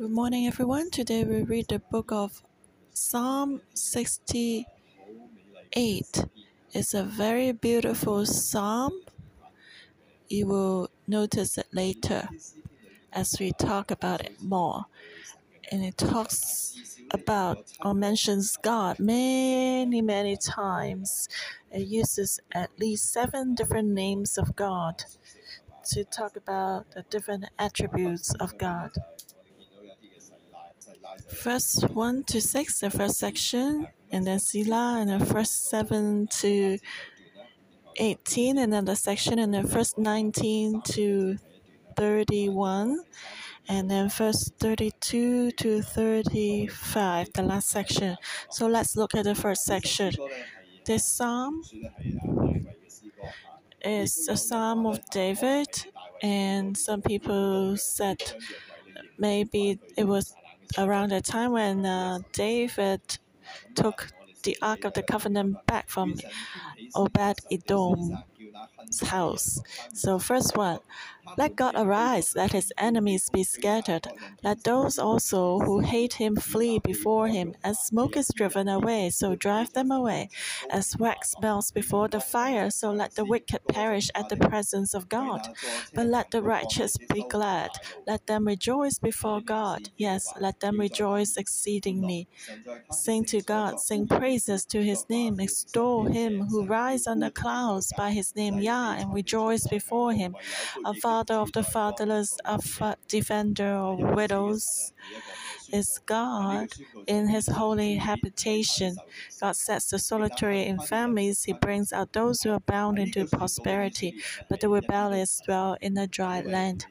Good morning, everyone. Today we read the book of Psalm 68. It's a very beautiful psalm. You will notice it later as we talk about it more. And it talks about or mentions God many, many times. It uses at least seven different names of God to talk about the different attributes of God. First 1 to 6, the first section, and then Selah, and then first 7 to 18, and then the section, and then first 19 to 31, and then first 32 to 35, the last section. So let's look at the first section. This psalm is a psalm of David, and some people said maybe it was around the time when uh, David took the Ark of the Covenant back from Obed Edom's house. So, first one, let God arise, let his enemies be scattered. Let those also who hate him flee before him. As smoke is driven away, so drive them away. As wax melts before the fire, so let the wicked perish at the presence of God. But let the righteous be glad. Let them rejoice before God. Yes, let them rejoice exceedingly. Sing to God, sing praises to his name, extol him who rides on the clouds by his name Yah, and rejoice before him. A father of the fatherless, a defender of widows is God in his holy habitation. God sets the solitary in families. He brings out those who are bound into prosperity, but the rebellious dwell in a dry land.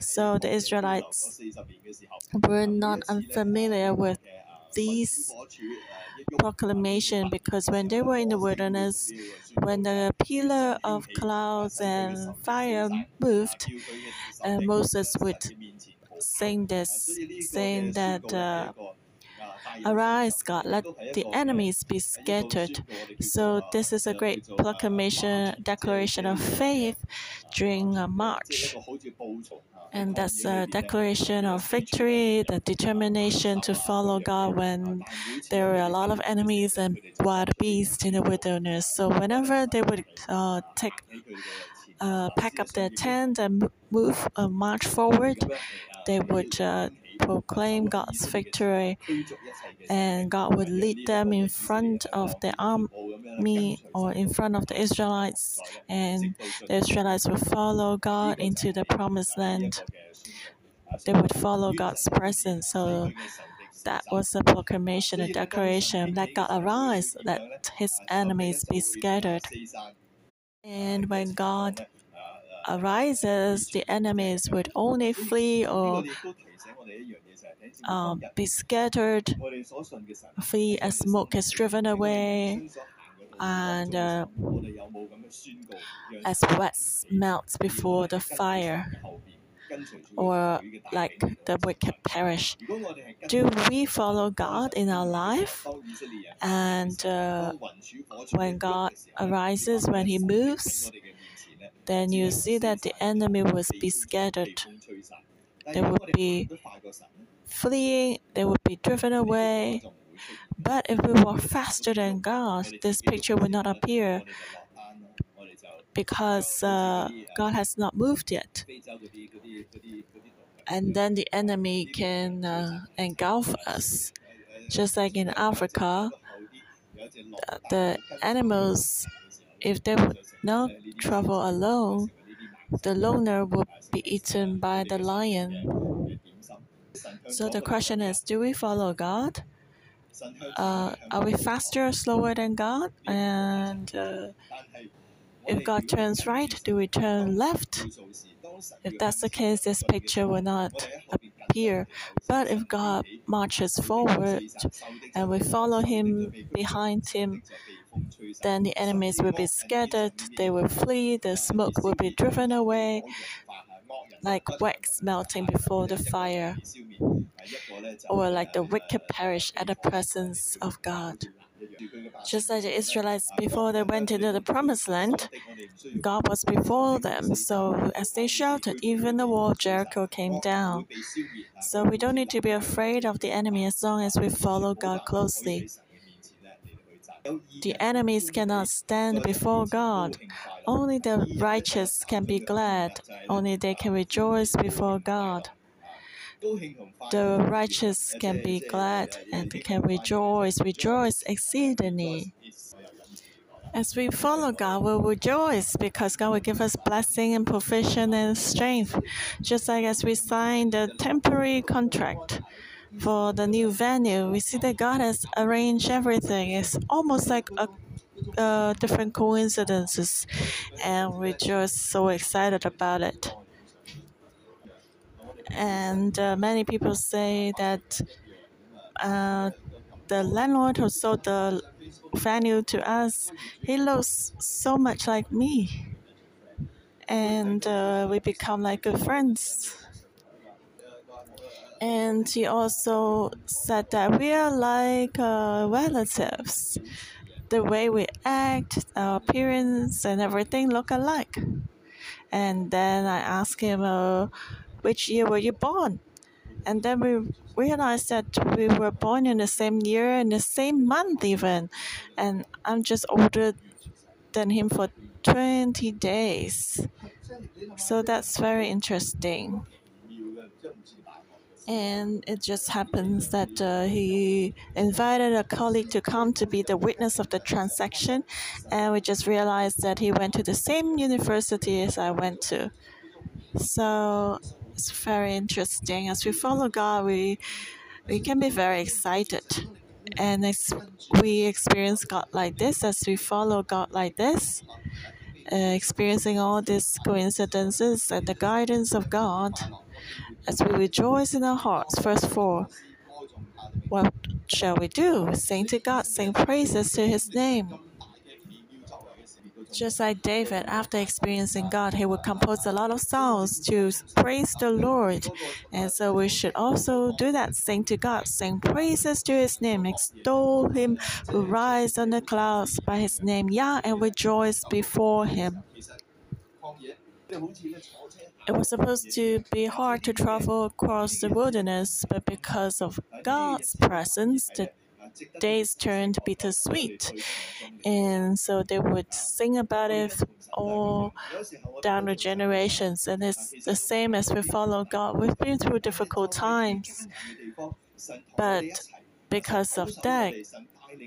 So the Israelites were not unfamiliar with these proclamation because when they were in the wilderness, when the pillar of clouds and fire moved, uh, Moses would sing this, saying that. Uh, Arise, God, let the enemies be scattered. So, this is a great proclamation, declaration of faith during a march. And that's a declaration of victory, the determination to follow God when there were a lot of enemies and wild beasts in the wilderness. So, whenever they would uh, take uh, pack up their tent and move, uh, march forward, they would uh, proclaim God's victory, and God would lead them in front of the army or in front of the Israelites, and the Israelites would follow God into the promised land. They would follow God's presence. So that was a proclamation, a declaration. Let God arise, let his enemies be scattered. And when God arises, the enemies would only flee or um, be scattered, flee as smoke is driven away, and uh, as wax melts before the fire, or like the wicked perish. Do we follow God in our life? And uh, when God arises, when He moves, then you see that the enemy will be scattered. They would be fleeing, they would be driven away. But if we walk faster than God, this picture will not appear because uh, God has not moved yet. And then the enemy can uh, engulf us. Just like in Africa, the animals, if they would not travel alone, the loner would be eaten by the lion. So the question is do we follow God? Uh, are we faster or slower than God? And uh, if God turns right, do we turn left? If that's the case, this picture will not appear. But if God marches forward and we follow Him behind Him, then the enemies will be scattered, they will flee, the smoke will be driven away, like wax melting before the fire, or like the wicked perish at the presence of God. Just like the Israelites before they went into the promised land, God was before them. So as they shouted, even the wall of Jericho came down. So we don't need to be afraid of the enemy as long as we follow God closely. The enemies cannot stand before God. Only the righteous can be glad. Only they can rejoice before God. The righteous can be glad and can rejoice, rejoice exceedingly. As we follow God, we'll rejoice because God will give us blessing and provision and strength. Just like as we sign the temporary contract for the new venue, we see that God has arranged everything. It's almost like a uh, different coincidences, and we're just so excited about it. And uh, many people say that uh, the landlord who sold the venue to us, he looks so much like me. And uh, we become like good friends. And he also said that we are like uh, relatives. The way we act, our appearance, and everything look alike. And then I asked him, uh, which year were you born? And then we realized that we were born in the same year and the same month, even. And I'm just older than him for 20 days. So that's very interesting. And it just happens that uh, he invited a colleague to come to be the witness of the transaction. And we just realized that he went to the same university as I went to. So it's very interesting. As we follow God, we we can be very excited, and we experience God like this, as we follow God like this, uh, experiencing all these coincidences and the guidance of God, as we rejoice in our hearts. Verse four. What shall we do? Sing to God, sing praises to His name. Just like David, after experiencing God, he would compose a lot of songs to praise the Lord. And so we should also do that. Sing to God, sing praises to his name, extol him who rides on the clouds by his name, Yah, and rejoice before him. It was supposed to be hard to travel across the wilderness, but because of God's presence, the days turned bittersweet. And so they would sing about it all down the generations. And it's the same as we follow God. We've been through difficult times. But because of that,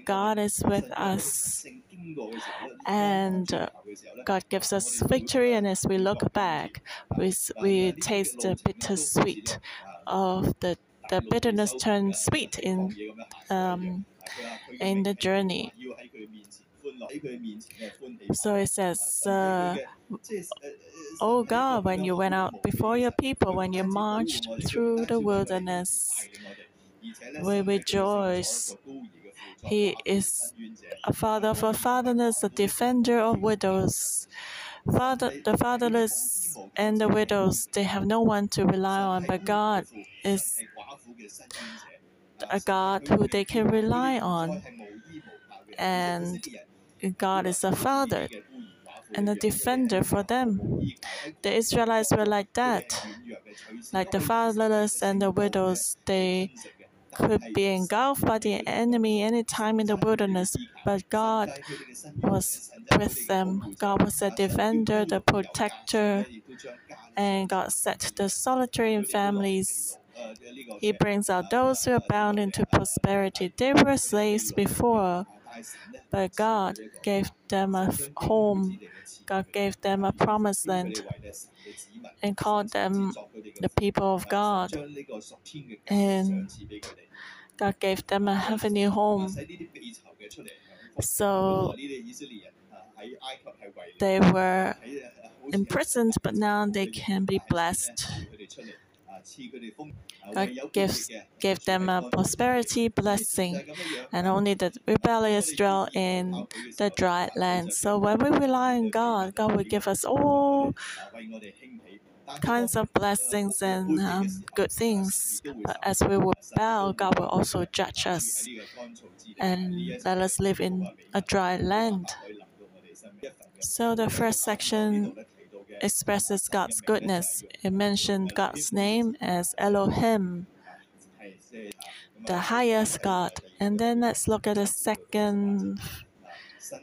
God is with us. And uh, God gives us victory. And as we look back, we, we taste the bittersweet of the the bitterness turns sweet in um, in the journey. So it says, uh, "Oh God, when you went out before your people, when you marched through the wilderness, we rejoice." He is a father for fatherless, a defender of widows. Father, the fatherless and the widows, they have no one to rely on, but God is a God who they can rely on. And God is a father and a defender for them. The Israelites were like that. Like the fatherless and the widows, they could be engulfed by the enemy anytime in the wilderness, but God was with them. God was the defender, the protector, and God set the solitary in families. He brings out those who are bound into prosperity. They were slaves before, but God gave them a home. God gave them a promised land and called them the people of God. And God gave them a heavenly home. So they were imprisoned, but now they can be blessed. God gives, gave them a prosperity blessing, and only the rebellious dwell in the dry land. So when we rely on God, God will give us all kinds of blessings and um, good things. But as we rebel, God will also judge us and let us live in a dry land. So the first section expresses God's goodness. It mentioned God's name as Elohim, the highest God. And then let's look at the second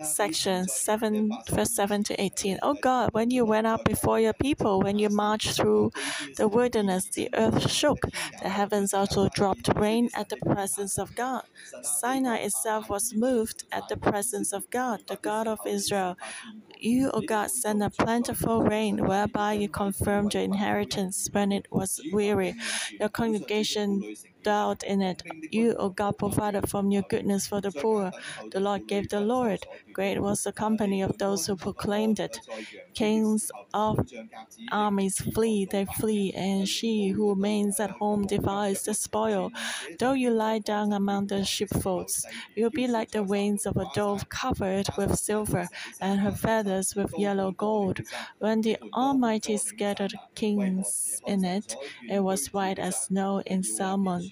section 7 verse 7 to 18 oh god when you went out before your people when you marched through the wilderness the earth shook the heavens also dropped rain at the presence of god sinai itself was moved at the presence of god the god of israel you, O God, sent a plentiful rain whereby you confirmed your inheritance when it was weary. Your congregation dwelt in it. You, O God, provided from your goodness for the poor. The Lord gave the Lord. Great was the company of those who proclaimed it. Kings of armies flee, they flee, and she who remains at home divides the spoil. Though you lie down among the sheepfolds, you'll be like the wings of a dove covered with silver, and her feathers with yellow gold. When the Almighty scattered kings in it, it was white as snow in Salmon.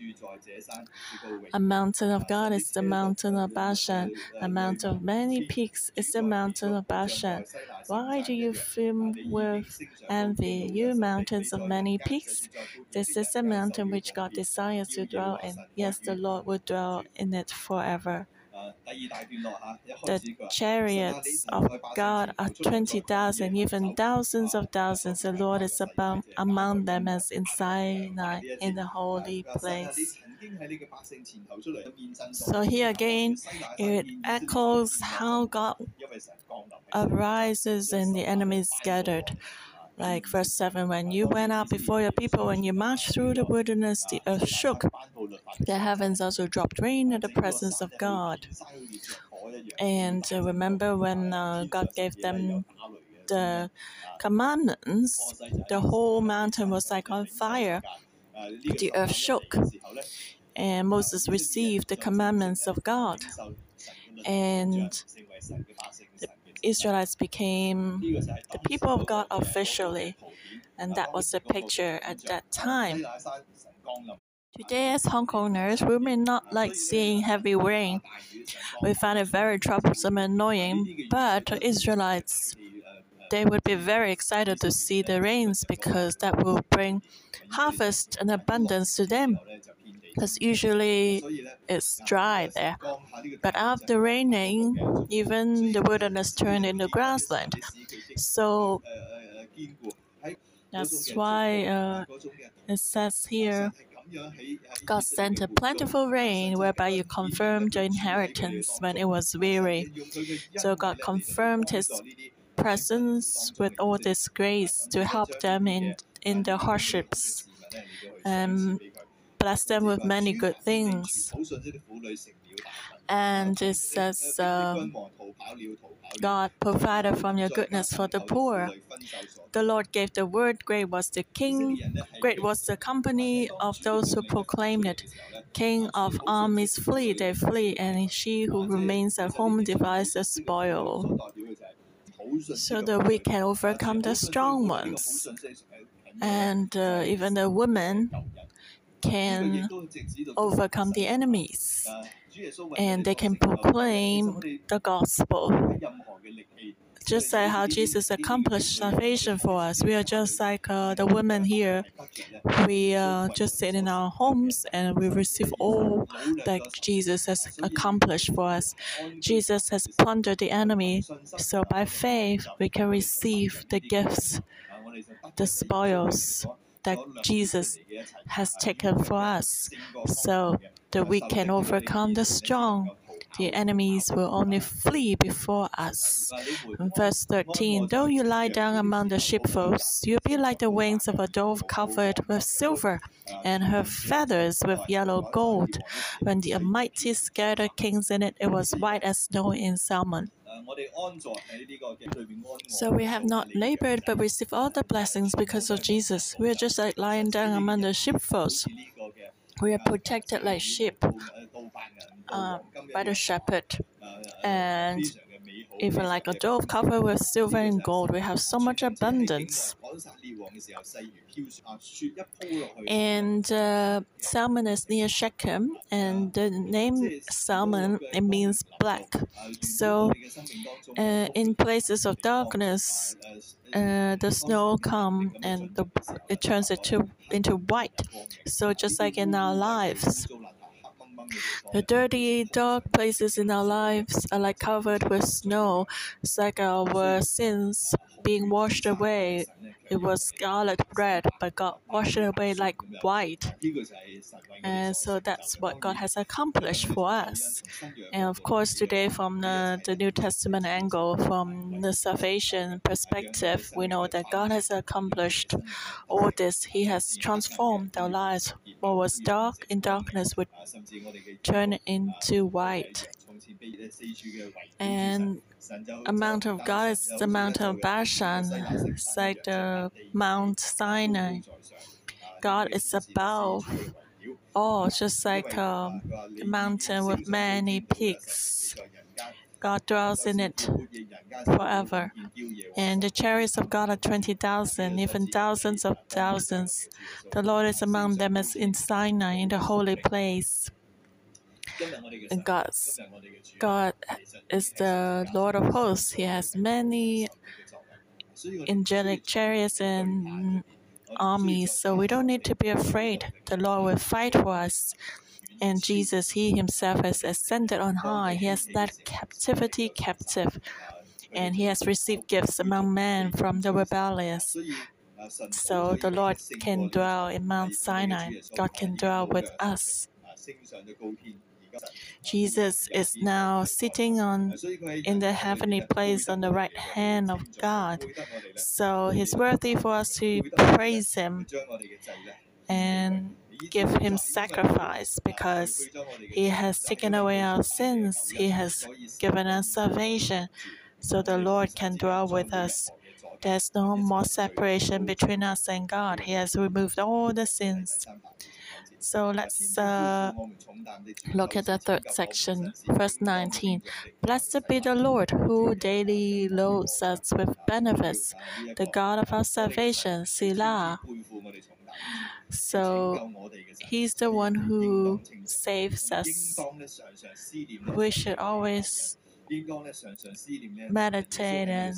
A mountain of God is the mountain of Bashan. A mountain of many peaks is the mountain of Bashan. Why do you fill with envy, you mountains of many peaks? This is the mountain which God desires to dwell in. Yes, the Lord will dwell in it forever. The chariots of God are 20,000, even thousands of thousands. The Lord is about among them as in Sinai in the holy place. So here again, it echoes how God arises and the enemy is scattered. Like verse 7 When you went out before your people, when you marched through the wilderness, the earth shook. The heavens also dropped rain in the presence of God. And uh, remember when uh, God gave them the commandments, the whole mountain was like on fire. The earth shook. And Moses received the commandments of God. And Israelites became the people of God officially. And that was the picture at that time. Today, as Hong Kongers, we may not like seeing heavy rain. We find it very troublesome and annoying, but Israelites, they would be very excited to see the rains because that will bring harvest and abundance to them because usually it's dry there. But after raining, even the wilderness turned into grassland. So that's why uh, it says here God sent a plentiful rain whereby you confirmed your inheritance when it was weary. So God confirmed his presence with all this grace to help them in, in the hardships. and bless them with many good things. And it says, uh, God provided from your goodness for the poor. The Lord gave the word, great was the king, great was the company of those who proclaimed it. King of armies flee, they flee, and she who remains at home divides the spoil. So that we can overcome the strong ones. And uh, even the women can overcome the enemies and they can proclaim the gospel. Just like how Jesus accomplished salvation for us, we are just like uh, the women here. We uh, just sit in our homes and we receive all that Jesus has accomplished for us. Jesus has plundered the enemy, so by faith we can receive the gifts, the spoils that Jesus has taken for us, so that we can overcome the strong. The enemies will only flee before us. verse 13 Though you lie down among the sheepfolds, you'll be like the wings of a dove covered with silver, and her feathers with yellow gold. When the Almighty scattered kings in it, it was white as snow in Salmon. So we have not labored but received all the blessings because of Jesus. We are just like lying down among the sheepfolds. We are protected like sheep uh, by the shepherd. And even like a dove covered with silver and gold, we have so much abundance. And uh, Salmon is near Shechem, and the name Salmon it means black. So, uh, in places of darkness, uh, the snow come and the, it turns it to, into white. So just like in our lives, the dirty, dark places in our lives are like covered with snow. It's like our sins being washed away. It was scarlet red, but God washed away like white. And so that's what God has accomplished for us. And of course, today, from the, the New Testament angle, from the salvation perspective, we know that God has accomplished all this. He has transformed our lives. What was dark in darkness would turn into white. And a mount of God is the Mount of Bashan. It's like the Mount Sinai. God is above all, oh, just like a um, mountain with many peaks. God dwells in it forever. And the chariots of God are 20,000, even thousands of thousands. The Lord is among them as in Sinai, in the holy place. And God's, God is the Lord of hosts. He has many angelic chariots and armies, so we don't need to be afraid. The Lord will fight for us. And Jesus, He Himself has ascended on high. He has led captivity captive, and He has received gifts among men from the rebellious. So the Lord can dwell in Mount Sinai. God can dwell with us. Jesus is now sitting on in the heavenly place on the right hand of God. So he's worthy for us to praise him and give him sacrifice because he has taken away our sins. He has given us salvation so the Lord can dwell with us. There's no more separation between us and God. He has removed all the sins. So let's uh, look at the third section, verse 19. Blessed be the Lord who daily loads us with benefits, the God of our salvation, Selah. So He's the one who saves us. We should always meditate and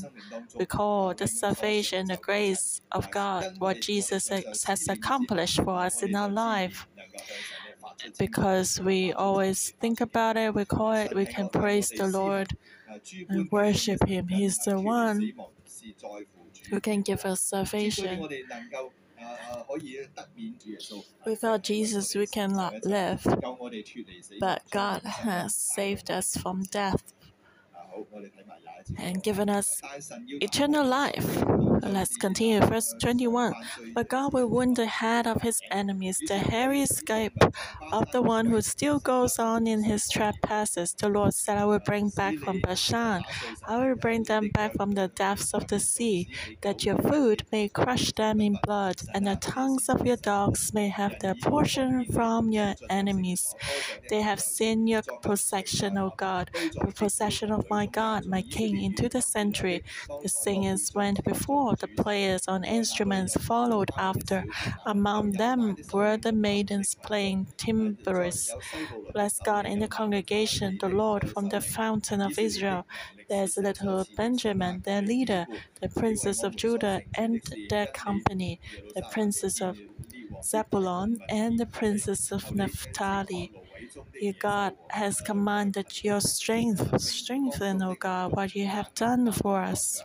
recall the salvation, the grace of God, what Jesus has accomplished for us in our life. Because we always think about it, we call it, we can praise the Lord and worship Him. He's the one who can give us salvation. Without Jesus, we cannot live. But God has saved us from death and given us eternal life. Let's continue. Verse 21. But God will wound the head of his enemies, the hairy scalp of the one who still goes on in his trespasses. The Lord said, I will bring back from Bashan, I will bring them back from the depths of the sea, that your food may crush them in blood, and the tongues of your dogs may have their portion from your enemies. They have seen your possession, O God, the possession of my God, my King, into the century. The singers went before, the players on instruments followed after. Among them were the maidens playing timbrels. Bless God in the congregation, the Lord from the fountain of Israel. There's little Benjamin, their leader, the princes of Judah and their company, the princes of Zebulun and the princes of Naphtali. Your God has commanded your strength. Strengthen, O God, what you have done for us.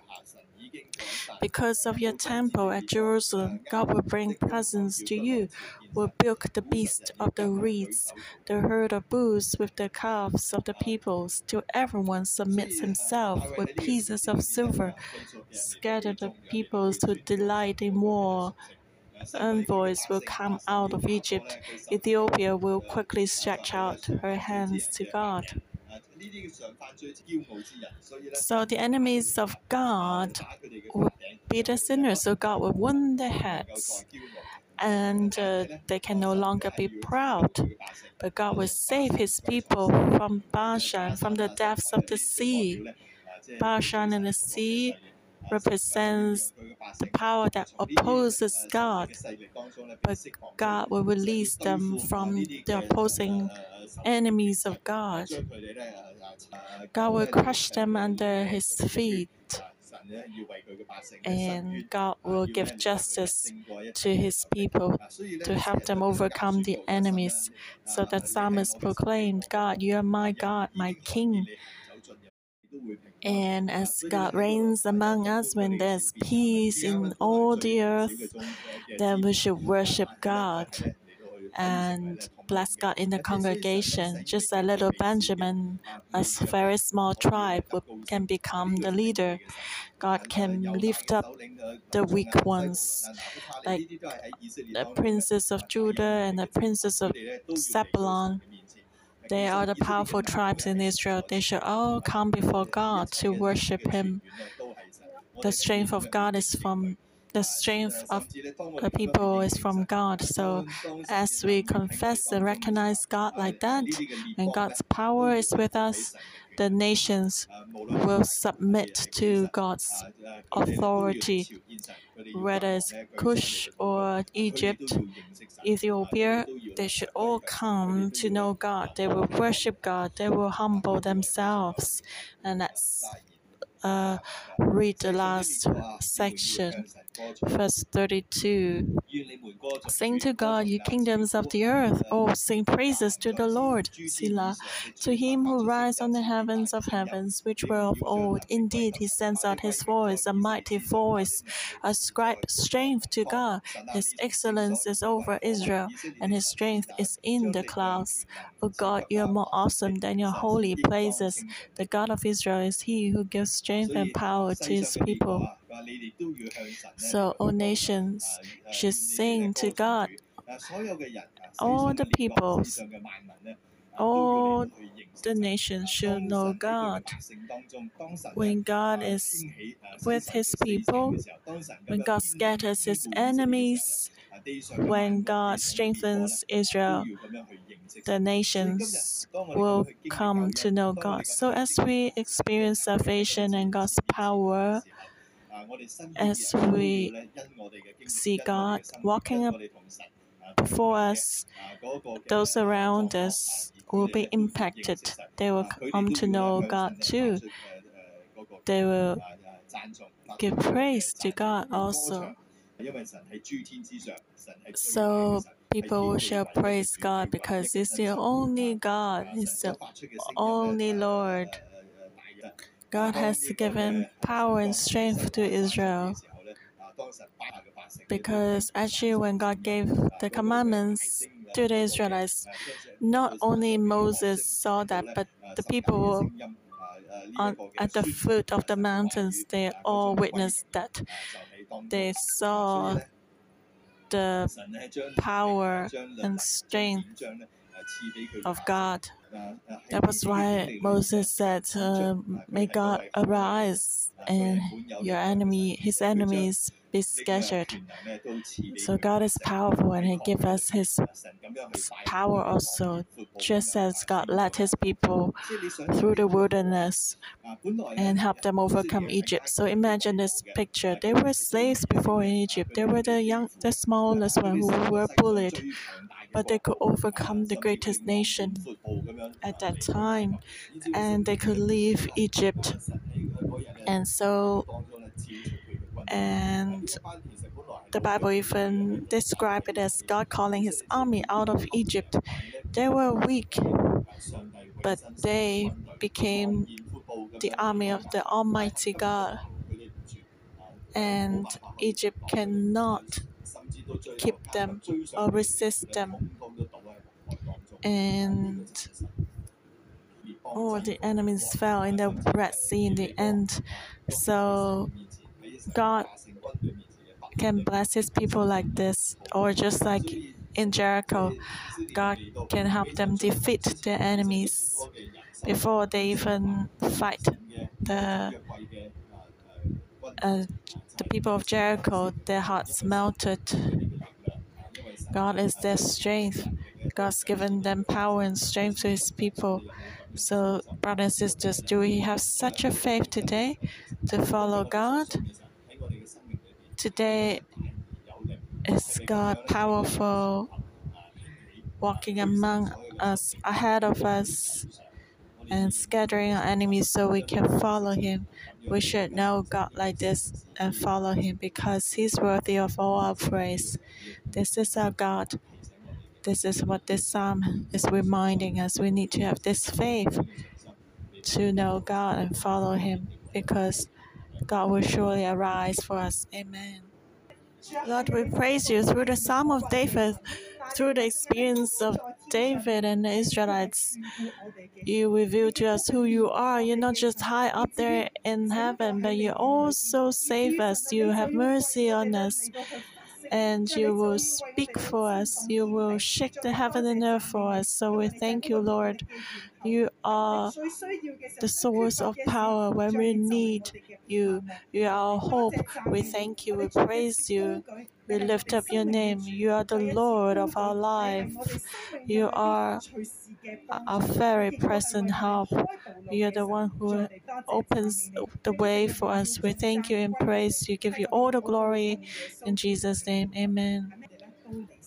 Because of your temple at Jerusalem, God will bring presents to you, will bilk the beast of the reeds, the herd of bulls with the calves of the peoples, till everyone submits himself with pieces of silver. Scatter the peoples who delight in war envoys will come out of Egypt. Ethiopia will quickly stretch out her hands to God. So the enemies of God will be the sinners, so God will wound their heads. And uh, they can no longer be proud. But God will save his people from Bashan, from the depths of the sea. Bashan and the sea represents the power that opposes God, but God will release them from the opposing enemies of God. God will crush them under his feet. And God will give justice to his people to help them overcome the enemies. So that psalmist proclaimed, God, you are my God, my King. And as God reigns among us, when there's peace in all the earth, then we should worship God and bless God in the congregation. Just a little Benjamin, a very small tribe, can become the leader. God can lift up the weak ones, like the princes of Judah and the princes of Zebulun. They are the powerful tribes in Israel. They should all come before God to worship Him. The strength of God is from the strength of the people is from God. So, as we confess and recognize God like that, and God's power is with us, the nations will submit to God's authority. Whether it's Cush or Egypt, Ethiopia, they should all come to know God. They will worship God. They will humble themselves. And that's uh, read the last section, verse 32. Sing to God, you kingdoms of the earth. Oh, sing praises to the Lord. Selah. To him who rides on the heavens of heavens, which were of old. Indeed, he sends out his voice, a mighty voice. Ascribe strength to God. His excellence is over Israel, and his strength is in the clouds. O oh God, you are more awesome than your holy places. The God of Israel is he who gives strength and power to his people. So all uh, nations uh, should sing to God. All the peoples, all the nations should know God. When God is with his people, when God scatters his enemies, when God strengthens Israel, the nations will come to know God. So, as we experience salvation and God's power, as we see God walking up before us, those around us will be impacted. They will come to know God too. They will give praise to God also. So people shall praise God because He's the only God, He's the only Lord. God has given power and strength to Israel. Because actually, when God gave the commandments to the Israelites, not only Moses saw that, but the people on, at the foot of the mountains, they all witnessed that. They saw the power and strength of God. That was why Moses said, uh, "May God arise and your enemy, his enemies, be scattered." So God is powerful, and He gives us His power also, just as God led His people through the wilderness and helped them overcome Egypt. So imagine this picture: they were slaves before in Egypt. They were the young, the smallest one who were bullied but they could overcome the greatest nation at that time and they could leave Egypt. And so, and the Bible even described it as God calling his army out of Egypt. They were weak, but they became the army of the Almighty God. And Egypt cannot keep them or resist them. And all the enemies fell in the Red Sea in the end. So God can bless his people like this, or just like in Jericho, God can help them defeat their enemies before they even fight the uh, the people of Jericho, their hearts melted. God is their strength. God's given them power and strength to His people. So, brothers and sisters, do we have such a faith today to follow God? Today, is God powerful, walking among us, ahead of us, and scattering our enemies so we can follow Him? We should know God like this and follow Him because He's worthy of all our praise. This is our God. This is what this psalm is reminding us. We need to have this faith to know God and follow Him because God will surely arise for us. Amen. Lord, we praise you through the Psalm of David, through the experience of David and the Israelites. You reveal to us who you are. You're not just high up there in heaven, but you also save us. You have mercy on us and you will speak for us. You will shake the heaven and earth for us. So we thank you, Lord. You are the source of power when we need you. You are our hope. We thank you. We praise you. We lift up your name. You are the Lord of our life. You are our very present help. You are the one who opens the way for us. We thank you and praise you. Give you all the glory in Jesus' name. Amen.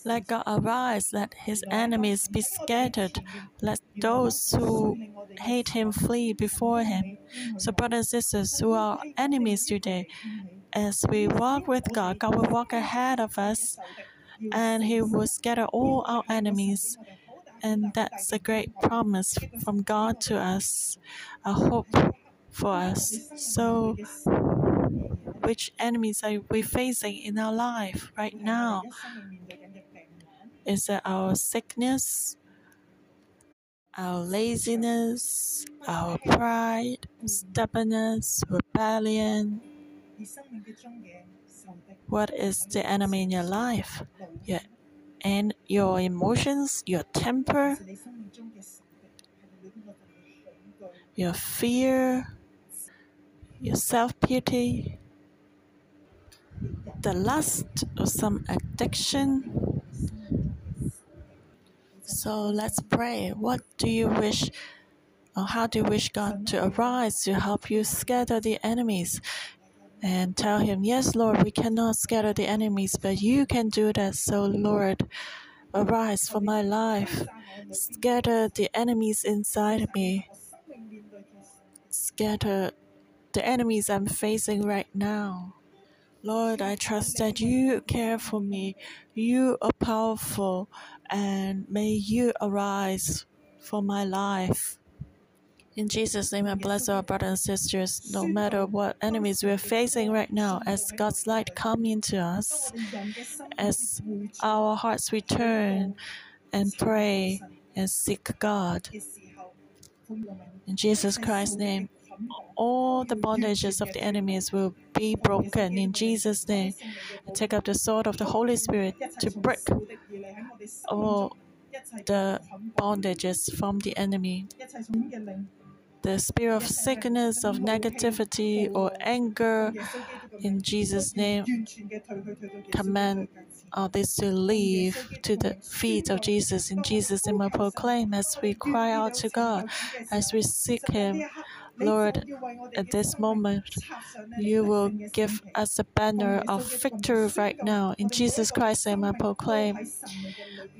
Let God arise, let his enemies be scattered, let those who hate him flee before him. So, brothers and sisters who are enemies today, as we walk with God, God will walk ahead of us and he will scatter all our enemies. And that's a great promise from God to us, a hope for us. So, which enemies are we facing in our life right now? Is it our sickness, our laziness, our pride, stubbornness, rebellion? What is the enemy in your life? Your, and your emotions, your temper, your fear, your self pity, the lust of some addiction. So let's pray. What do you wish, or how do you wish God to arise to help you scatter the enemies? And tell Him, Yes, Lord, we cannot scatter the enemies, but you can do that. So, Lord, arise for my life. Scatter the enemies inside me. Scatter the enemies I'm facing right now. Lord, I trust that you care for me. You are powerful, and may you arise for my life. In Jesus' name, I bless our brothers and sisters, no matter what enemies we're facing right now, as God's light come into us, as our hearts return and pray and seek God. In Jesus Christ's name, all the bondages of the enemies will be broken in Jesus' name. I take up the sword of the Holy Spirit to break all the bondages from the enemy. The spirit of sickness, of negativity, or anger, in Jesus' name, command all this to leave to the feet of Jesus. In Jesus' name, I proclaim as we cry out to God, as we seek Him. Lord, at this moment, you will give us a banner of victory right now. In Jesus Christ's name, I proclaim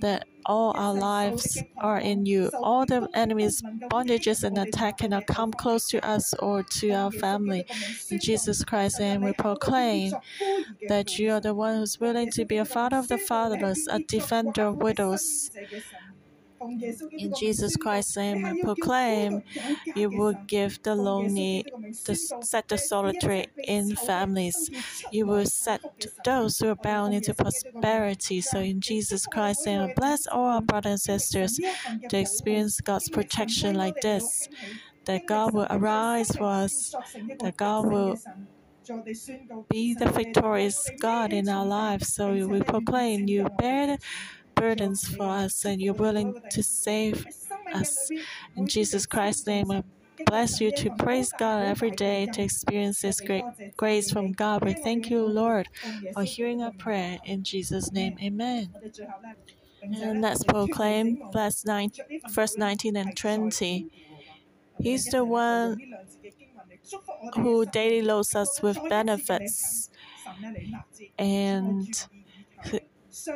that all our lives are in you. All the enemy's bondages and attack cannot come close to us or to our family. In Jesus Christ's name, we proclaim that you are the one who's willing to be a father of the fatherless, a defender of widows. In Jesus Christ's name, I proclaim you will give the lonely, the, set the solitary in families. You will set those who are bound into prosperity. So, in Jesus Christ's name, I bless all our brothers and sisters to experience God's protection like this. That God will arise for us, that God will be the victorious God in our lives. So we proclaim you bear burdens for us and you're willing to save us. In Jesus Christ's name, I bless you to praise God every day to experience this great grace from God. We thank you, Lord, for hearing our prayer. In Jesus' name, amen. And let's proclaim verse, nine, verse 19 and 20. He's the one who daily loads us with benefits. And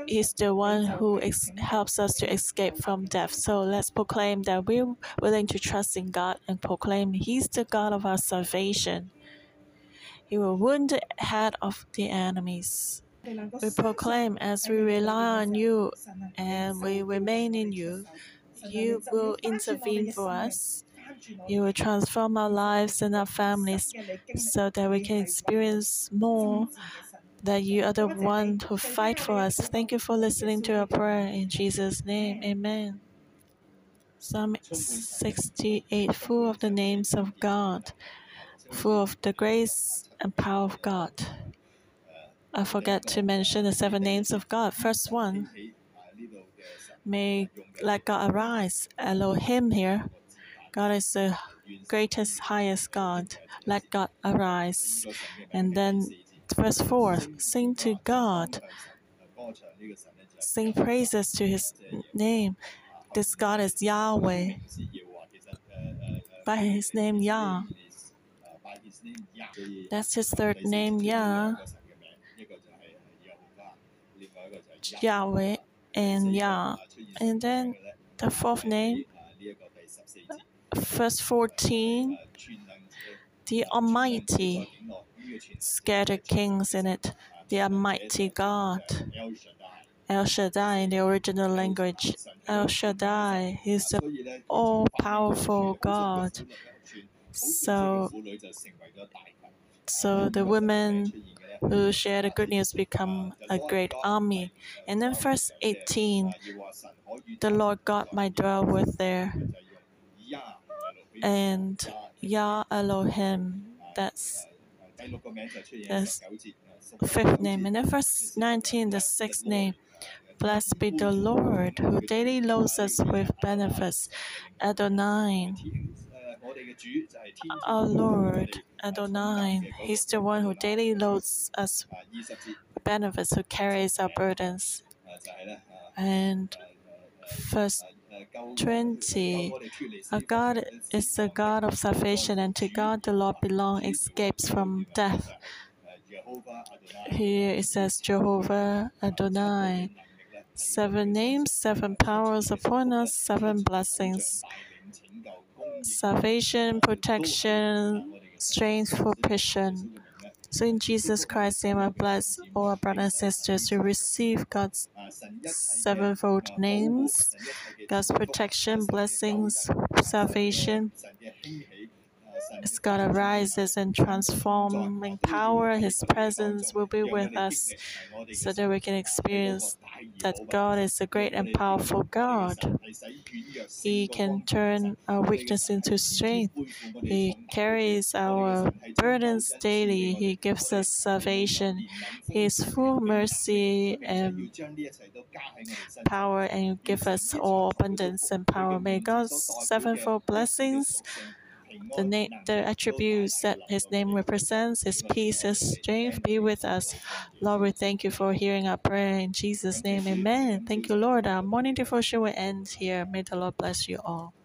He's the one who helps us to escape from death. So let's proclaim that we're willing to trust in God and proclaim He's the God of our salvation. He will wound the head of the enemies. We proclaim as we rely on you and we remain in you, you will intervene for us. You will transform our lives and our families so that we can experience more that you are the one who fight for us. Thank you for listening to our prayer in Jesus' name. Amen. Psalm 68, full of the names of God, full of the grace and power of God. I forget to mention the seven names of God. First one, may let God arise. Elohim here. God is the greatest, highest God. Let God arise. And then Verse 4 Sing to God, sing praises to his name. This God is Yahweh. By his name, Yah. That's his third name, Yah. Yahweh and Yah. And then the fourth name, verse 14, the Almighty scattered kings in it. The Almighty God. El Shaddai in the original language. El Shaddai is the all powerful God. So, so the women who share the good news become a great army. And then verse 18, the Lord God might dwell with there. And Yah Elohim, that's the fifth name. And the first 19, the sixth name. Blessed be the Lord who daily loads us with benefits. Adonai. Our Lord, Adonai, He's the one who daily loads us with benefits, who carries our burdens. And verse 20. Our God is the God of salvation, and to God the Lord belong escapes from death. Here it says Jehovah Adonai. Seven names, seven powers upon us, seven blessings. Salvation, protection, strength, for provision. So in Jesus Christ's name, I bless all our brothers and sisters to receive God's sevenfold names, God's protection, blessings, salvation. As God arises and transforming power, His presence will be with us so that we can experience that God is a great and powerful God. He can turn our weakness into strength. He carries our burdens daily. He gives us salvation. He is full mercy and power and give us all abundance and power. May God's sevenfold blessings the, name, the attributes that His name represents, His peace, His strength be with us. Lord, we thank you for hearing our prayer in Jesus' name. Amen. Thank you, Lord. Our morning devotion will end here. May the Lord bless you all.